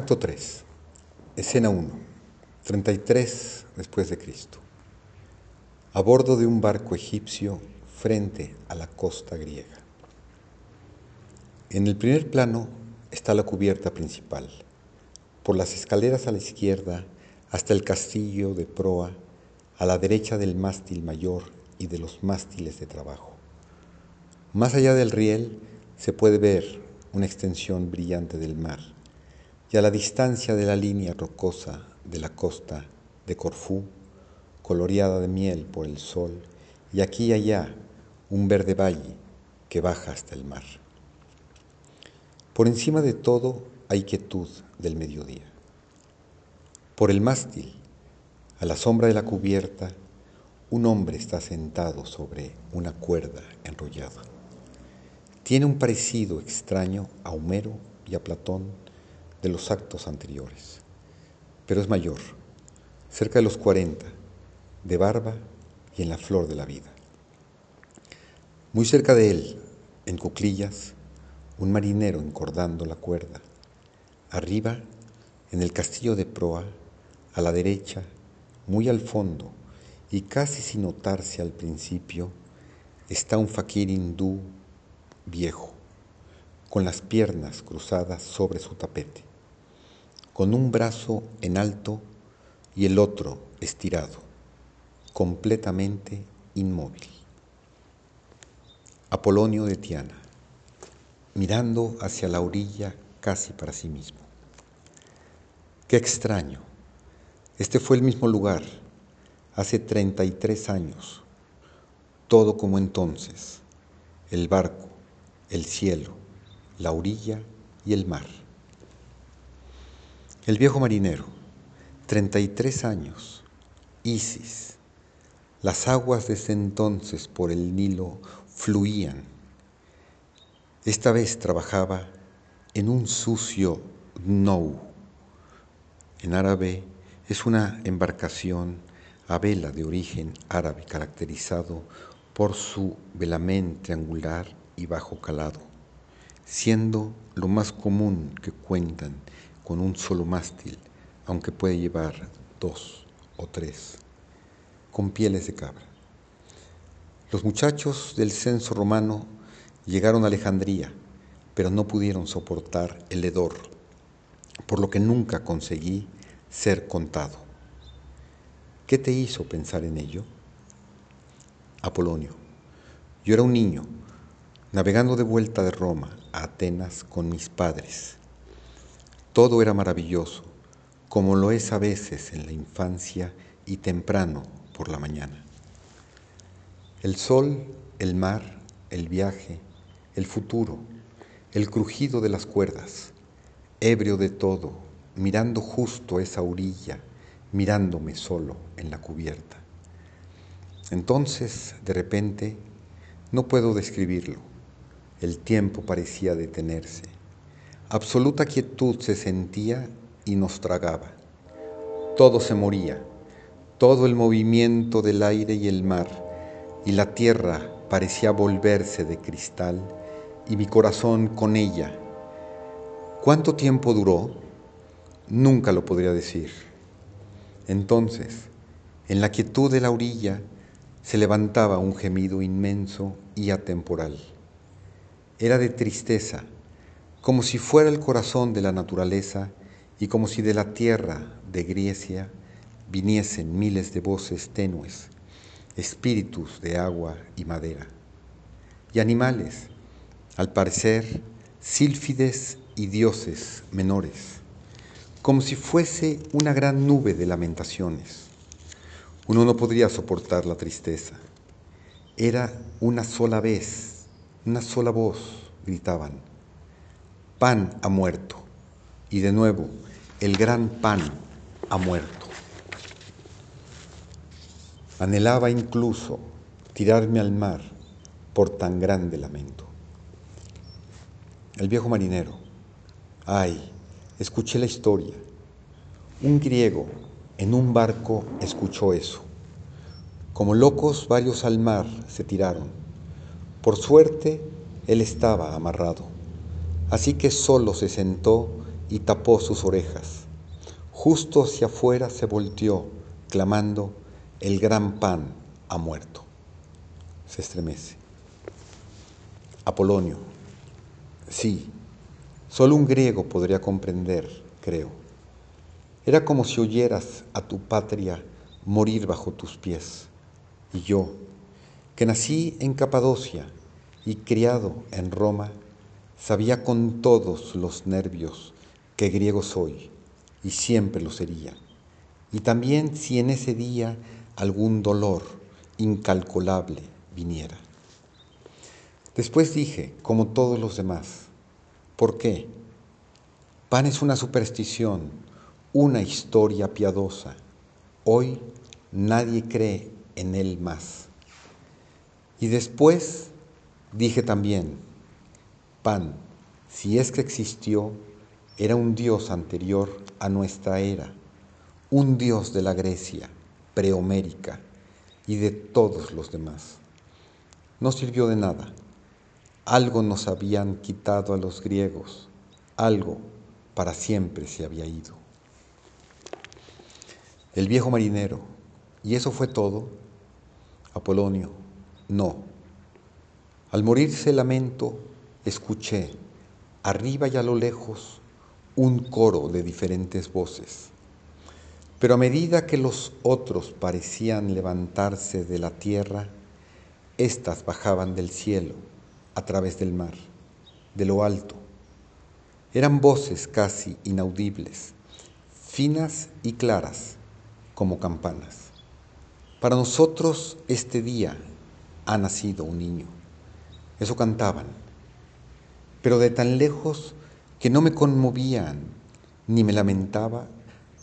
Acto 3. Escena 1. 33 después de Cristo. A bordo de un barco egipcio frente a la costa griega. En el primer plano está la cubierta principal. Por las escaleras a la izquierda hasta el castillo de proa, a la derecha del mástil mayor y de los mástiles de trabajo. Más allá del riel se puede ver una extensión brillante del mar y a la distancia de la línea rocosa de la costa de Corfú, coloreada de miel por el sol, y aquí y allá un verde valle que baja hasta el mar. Por encima de todo hay quietud del mediodía. Por el mástil, a la sombra de la cubierta, un hombre está sentado sobre una cuerda enrollada. Tiene un parecido extraño a Homero y a Platón de los actos anteriores, pero es mayor, cerca de los 40, de barba y en la flor de la vida. Muy cerca de él, en cuclillas, un marinero encordando la cuerda. Arriba, en el castillo de proa, a la derecha, muy al fondo y casi sin notarse al principio, está un faquir hindú viejo, con las piernas cruzadas sobre su tapete con un brazo en alto y el otro estirado, completamente inmóvil. Apolonio de Tiana, mirando hacia la orilla casi para sí mismo. Qué extraño. Este fue el mismo lugar, hace 33 años, todo como entonces, el barco, el cielo, la orilla y el mar. El viejo marinero, 33 años, Isis. Las aguas desde entonces por el Nilo fluían. Esta vez trabajaba en un sucio nou. En árabe es una embarcación a vela de origen árabe caracterizado por su velamen triangular y bajo calado, siendo lo más común que cuentan con un solo mástil, aunque puede llevar dos o tres, con pieles de cabra. Los muchachos del censo romano llegaron a Alejandría, pero no pudieron soportar el hedor, por lo que nunca conseguí ser contado. ¿Qué te hizo pensar en ello? Apolonio. Yo era un niño, navegando de vuelta de Roma a Atenas con mis padres. Todo era maravilloso, como lo es a veces en la infancia y temprano por la mañana. El sol, el mar, el viaje, el futuro, el crujido de las cuerdas, ebrio de todo, mirando justo esa orilla, mirándome solo en la cubierta. Entonces, de repente, no puedo describirlo, el tiempo parecía detenerse Absoluta quietud se sentía y nos tragaba. Todo se moría, todo el movimiento del aire y el mar, y la tierra parecía volverse de cristal, y mi corazón con ella. ¿Cuánto tiempo duró? Nunca lo podría decir. Entonces, en la quietud de la orilla, se levantaba un gemido inmenso y atemporal. Era de tristeza, como si fuera el corazón de la naturaleza y como si de la tierra de Grecia viniesen miles de voces tenues, espíritus de agua y madera, y animales, al parecer sílfides y dioses menores, como si fuese una gran nube de lamentaciones. Uno no podría soportar la tristeza. Era una sola vez, una sola voz, gritaban pan ha muerto. Y de nuevo, el gran pan ha muerto. Anhelaba incluso tirarme al mar por tan grande lamento. El viejo marinero, ay, escuché la historia. Un griego en un barco escuchó eso. Como locos varios al mar se tiraron. Por suerte, él estaba amarrado. Así que solo se sentó y tapó sus orejas. Justo hacia afuera se volteó, clamando, el gran pan ha muerto. Se estremece. Apolonio. Sí, solo un griego podría comprender, creo. Era como si oyeras a tu patria morir bajo tus pies. Y yo, que nací en Capadocia y criado en Roma, sabía con todos los nervios que griego soy y siempre lo sería. Y también si en ese día algún dolor incalculable viniera. Después dije, como todos los demás, ¿por qué? Pan es una superstición, una historia piadosa. Hoy nadie cree en él más. Y después dije también, Pan, si es que existió, era un dios anterior a nuestra era, un dios de la Grecia prehomérica y de todos los demás. No sirvió de nada. Algo nos habían quitado a los griegos, algo para siempre se había ido. El viejo marinero, ¿y eso fue todo? Apolonio, no. Al morirse lamento, escuché, arriba y a lo lejos, un coro de diferentes voces. Pero a medida que los otros parecían levantarse de la tierra, éstas bajaban del cielo, a través del mar, de lo alto. Eran voces casi inaudibles, finas y claras, como campanas. Para nosotros este día ha nacido un niño. Eso cantaban, pero de tan lejos que no me conmovían ni me lamentaba,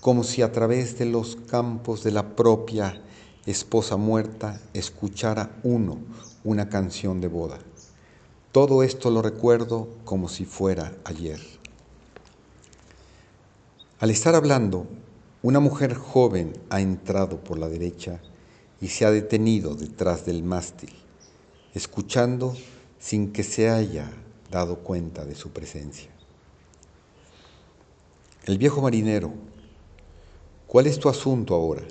como si a través de los campos de la propia esposa muerta escuchara uno una canción de boda. Todo esto lo recuerdo como si fuera ayer. Al estar hablando, una mujer joven ha entrado por la derecha y se ha detenido detrás del mástil, escuchando sin que se haya dado cuenta de su presencia. El viejo marinero, ¿cuál es tu asunto ahora?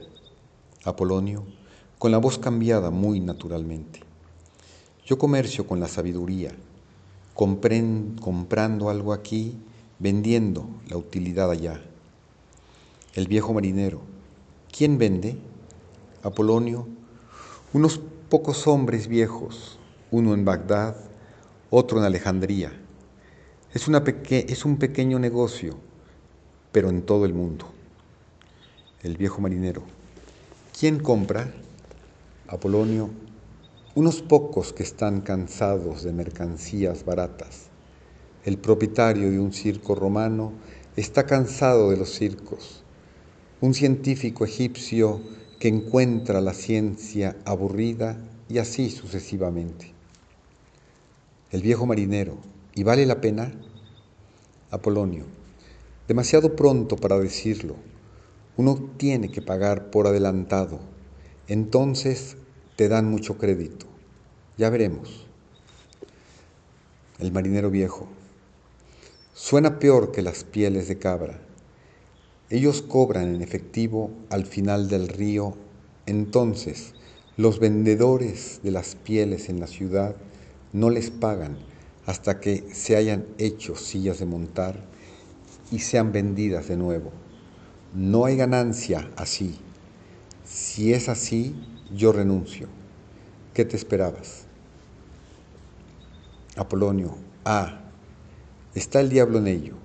Apolonio, con la voz cambiada muy naturalmente. Yo comercio con la sabiduría, comprando algo aquí, vendiendo la utilidad allá. El viejo marinero, ¿quién vende? Apolonio, unos pocos hombres viejos, uno en Bagdad, otro en Alejandría. Es, es un pequeño negocio pero en todo el mundo. El viejo marinero. ¿Quién compra? Apolonio. Unos pocos que están cansados de mercancías baratas. El propietario de un circo romano está cansado de los circos. Un científico egipcio que encuentra la ciencia aburrida y así sucesivamente. El viejo marinero. ¿Y vale la pena? Apolonio demasiado pronto para decirlo. Uno tiene que pagar por adelantado. Entonces te dan mucho crédito. Ya veremos. El marinero viejo. Suena peor que las pieles de cabra. Ellos cobran en efectivo al final del río. Entonces los vendedores de las pieles en la ciudad no les pagan hasta que se hayan hecho sillas de montar y sean vendidas de nuevo. No hay ganancia así. Si es así, yo renuncio. ¿Qué te esperabas? Apolonio, ah, está el diablo en ello.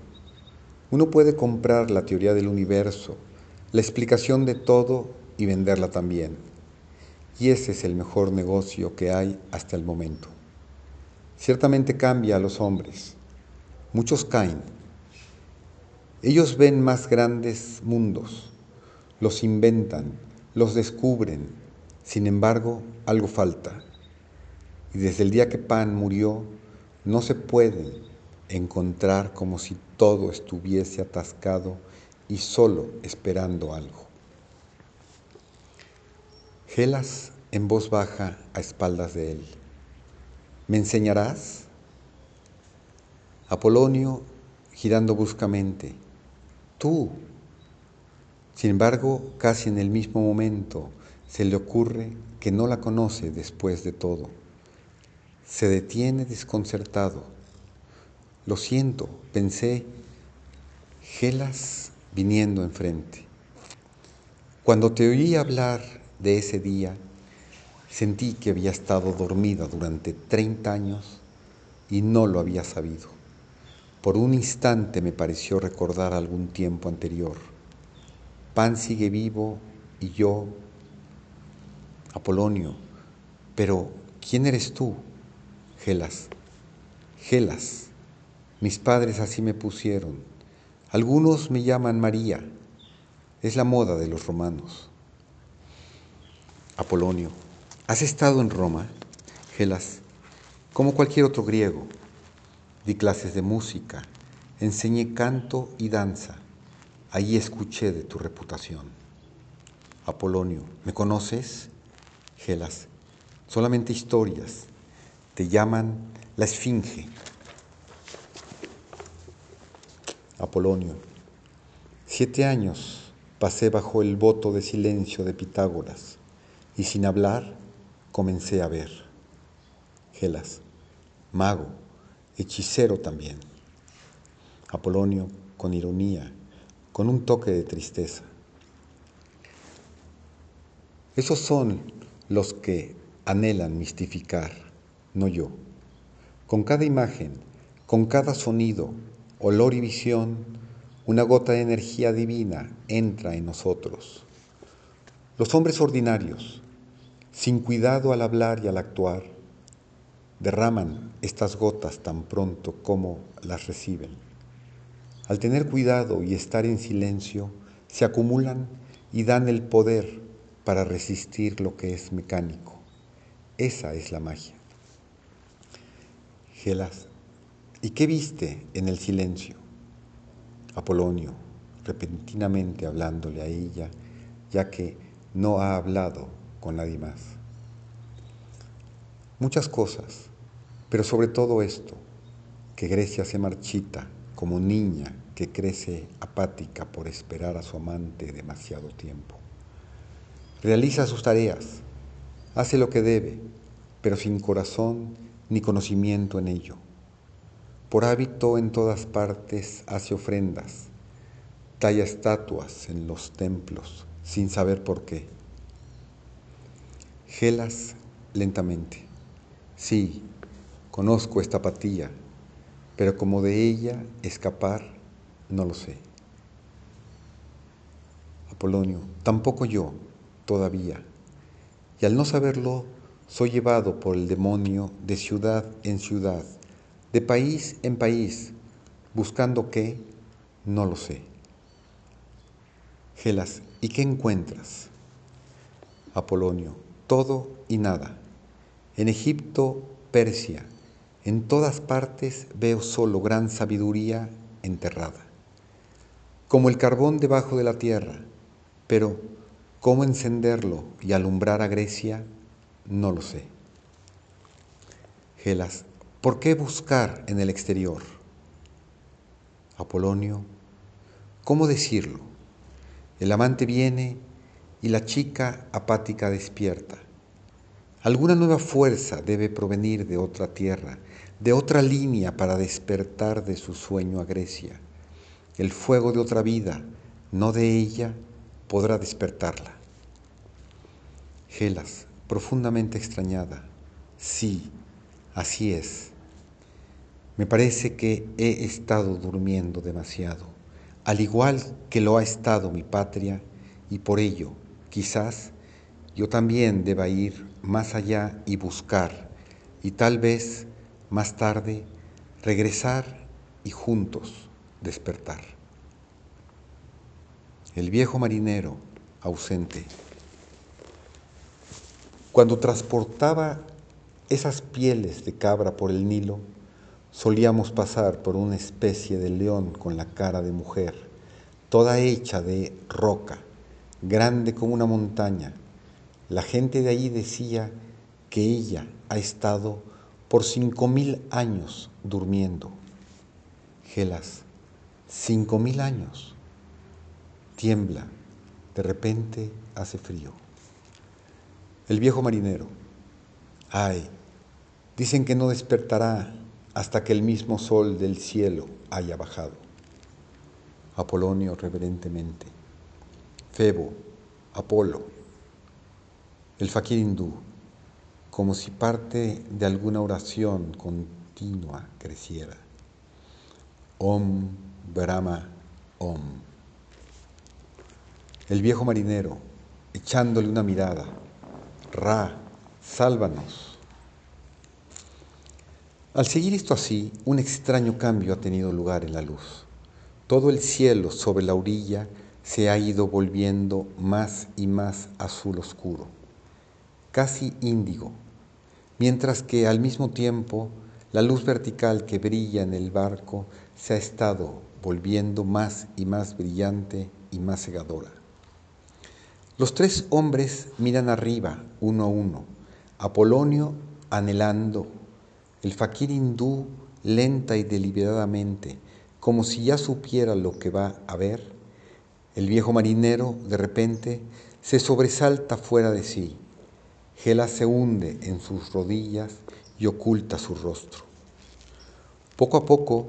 Uno puede comprar la teoría del universo, la explicación de todo y venderla también. Y ese es el mejor negocio que hay hasta el momento. Ciertamente cambia a los hombres. Muchos caen, ellos ven más grandes mundos, los inventan, los descubren, sin embargo, algo falta. Y desde el día que Pan murió, no se puede encontrar como si todo estuviese atascado y solo esperando algo. Gelas en voz baja a espaldas de él. ¿Me enseñarás? Apolonio girando bruscamente. Tú. Sin embargo, casi en el mismo momento se le ocurre que no la conoce después de todo. Se detiene desconcertado. Lo siento, pensé, Gelas viniendo enfrente. Cuando te oí hablar de ese día, sentí que había estado dormida durante 30 años y no lo había sabido. Por un instante me pareció recordar algún tiempo anterior. Pan sigue vivo y yo, Apolonio, pero ¿quién eres tú? Gelas, Gelas, mis padres así me pusieron. Algunos me llaman María, es la moda de los romanos. Apolonio, ¿has estado en Roma? Gelas, como cualquier otro griego. Di clases de música, enseñé canto y danza. Allí escuché de tu reputación. Apolonio, ¿me conoces? Gelas, solamente historias. Te llaman la Esfinge. Apolonio, siete años pasé bajo el voto de silencio de Pitágoras y sin hablar comencé a ver. Gelas, mago, hechicero también. Apolonio, con ironía, con un toque de tristeza. Esos son los que anhelan mistificar, no yo. Con cada imagen, con cada sonido, olor y visión, una gota de energía divina entra en nosotros. Los hombres ordinarios, sin cuidado al hablar y al actuar, derraman estas gotas tan pronto como las reciben. Al tener cuidado y estar en silencio, se acumulan y dan el poder para resistir lo que es mecánico. Esa es la magia. Gelas, ¿y qué viste en el silencio? Apolonio, repentinamente hablándole a ella, ya que no ha hablado con nadie más. Muchas cosas, pero sobre todo esto, que Grecia se marchita como niña que crece apática por esperar a su amante demasiado tiempo. Realiza sus tareas, hace lo que debe, pero sin corazón ni conocimiento en ello. Por hábito en todas partes hace ofrendas, talla estatuas en los templos, sin saber por qué. Gelas lentamente. Sí, Conozco esta apatía, pero como de ella escapar, no lo sé. Apolonio, tampoco yo, todavía. Y al no saberlo, soy llevado por el demonio de ciudad en ciudad, de país en país, buscando qué, no lo sé. Gelas, ¿y qué encuentras? Apolonio, todo y nada. En Egipto, Persia, en todas partes veo solo gran sabiduría enterrada, como el carbón debajo de la tierra, pero cómo encenderlo y alumbrar a Grecia, no lo sé. Gelas, ¿por qué buscar en el exterior? Apolonio, ¿cómo decirlo? El amante viene y la chica apática despierta. Alguna nueva fuerza debe provenir de otra tierra de otra línea para despertar de su sueño a Grecia. El fuego de otra vida, no de ella, podrá despertarla. Gelas, profundamente extrañada, sí, así es. Me parece que he estado durmiendo demasiado, al igual que lo ha estado mi patria, y por ello, quizás, yo también deba ir más allá y buscar, y tal vez más tarde regresar y juntos despertar. El viejo marinero ausente. Cuando transportaba esas pieles de cabra por el Nilo, solíamos pasar por una especie de león con la cara de mujer, toda hecha de roca, grande como una montaña. La gente de allí decía que ella ha estado por cinco mil años durmiendo. Gelas, cinco mil años. Tiembla, de repente hace frío. El viejo marinero, ay, dicen que no despertará hasta que el mismo sol del cielo haya bajado. Apolonio reverentemente. Febo, Apolo, el fakir hindú, como si parte de alguna oración continua creciera. Om Brahma Om. El viejo marinero, echándole una mirada, Ra, sálvanos. Al seguir esto así, un extraño cambio ha tenido lugar en la luz. Todo el cielo sobre la orilla se ha ido volviendo más y más azul oscuro, casi índigo, mientras que al mismo tiempo la luz vertical que brilla en el barco se ha estado volviendo más y más brillante y más cegadora. Los tres hombres miran arriba, uno a uno, Apolonio anhelando, el faquir hindú lenta y deliberadamente, como si ya supiera lo que va a ver. El viejo marinero, de repente, se sobresalta fuera de sí. Gela se hunde en sus rodillas y oculta su rostro. Poco a poco,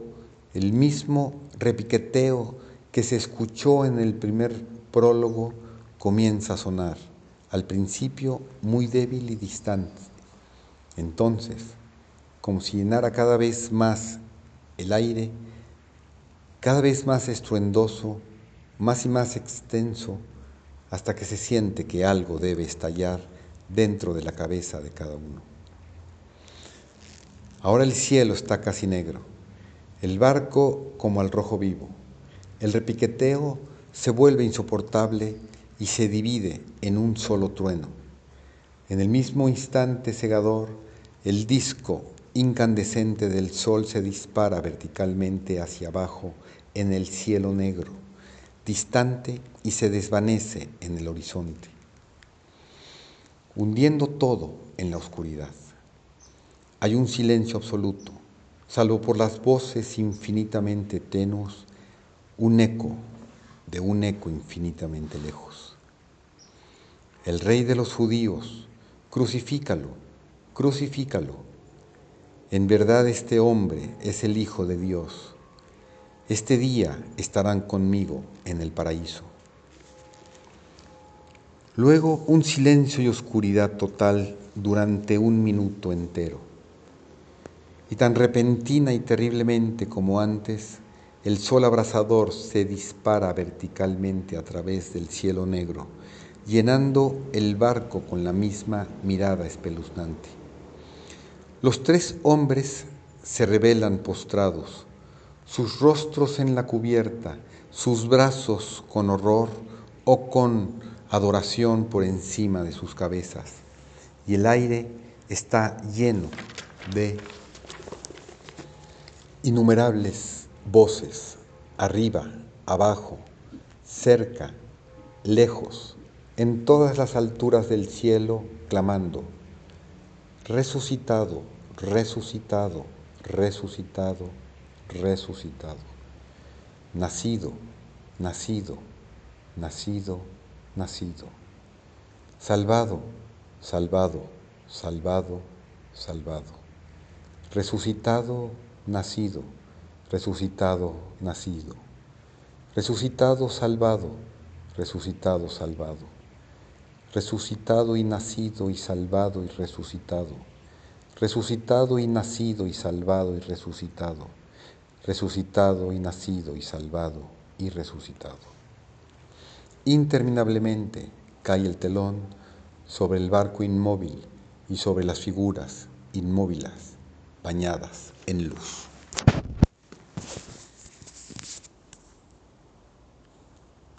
el mismo repiqueteo que se escuchó en el primer prólogo comienza a sonar, al principio muy débil y distante. Entonces, como si llenara cada vez más el aire, cada vez más estruendoso, más y más extenso, hasta que se siente que algo debe estallar dentro de la cabeza de cada uno. Ahora el cielo está casi negro, el barco como al rojo vivo. El repiqueteo se vuelve insoportable y se divide en un solo trueno. En el mismo instante cegador, el disco incandescente del sol se dispara verticalmente hacia abajo en el cielo negro, distante y se desvanece en el horizonte, hundiendo todo en la oscuridad. Hay un silencio absoluto, salvo por las voces infinitamente tenues, un eco de un eco infinitamente lejos. El rey de los judíos, crucifícalo, crucifícalo. En verdad este hombre es el Hijo de Dios. Este día estarán conmigo en el paraíso. Luego un silencio y oscuridad total durante un minuto entero y tan repentina y terriblemente como antes, el sol abrasador se dispara verticalmente a través del cielo negro, llenando el barco con la misma mirada espeluznante. Los tres hombres se revelan postrados, sus rostros en la cubierta, sus brazos con horror o con adoración por encima de sus cabezas, y el aire está lleno de Innumerables voces, arriba, abajo, cerca, lejos, en todas las alturas del cielo, clamando, resucitado, resucitado, resucitado, resucitado, nacido, nacido, nacido, nacido, salvado, salvado, salvado, salvado, resucitado, nacido, resucitado, nacido, resucitado, salvado, resucitado, salvado, resucitado y nacido y salvado y resucitado, resucitado y nacido y salvado y resucitado, resucitado y nacido y salvado y resucitado. Interminablemente cae el telón sobre el barco inmóvil y sobre las figuras inmóviles bañadas en luz.